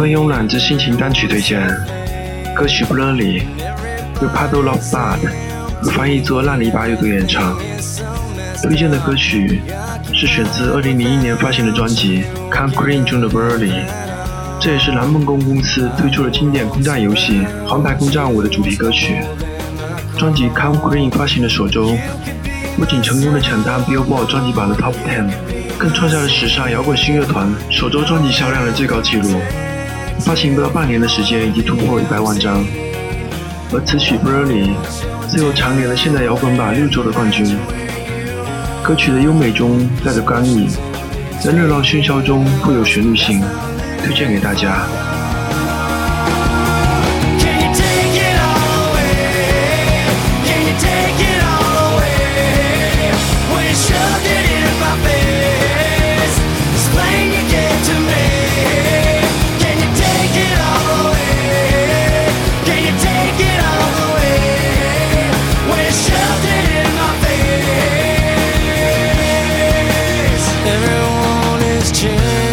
分慵懒之心情单曲推荐，歌曲《Blurry》由 Paddle Love Bad 翻译作烂泥巴乐队演唱。推荐的歌曲是选自2001年发行的专辑《Come Clean》中的《Blurry》，这也是蓝梦宫公司推出的经典空战游戏《黄牌空战五》的主题歌曲。专辑《Come Clean》发行的首周，不仅成功的抢单 Billboard 专辑榜的 Top Ten，更创下了史上摇滚新乐团首周专辑销量的最高纪录。发行不到半年的时间，已经突破一百万张。而此曲《Burnley》最后蝉联了现代摇滚榜六周的冠军。歌曲的优美中带着刚毅，在热闹喧嚣中富有旋律性，推荐给大家。Everyone is changed.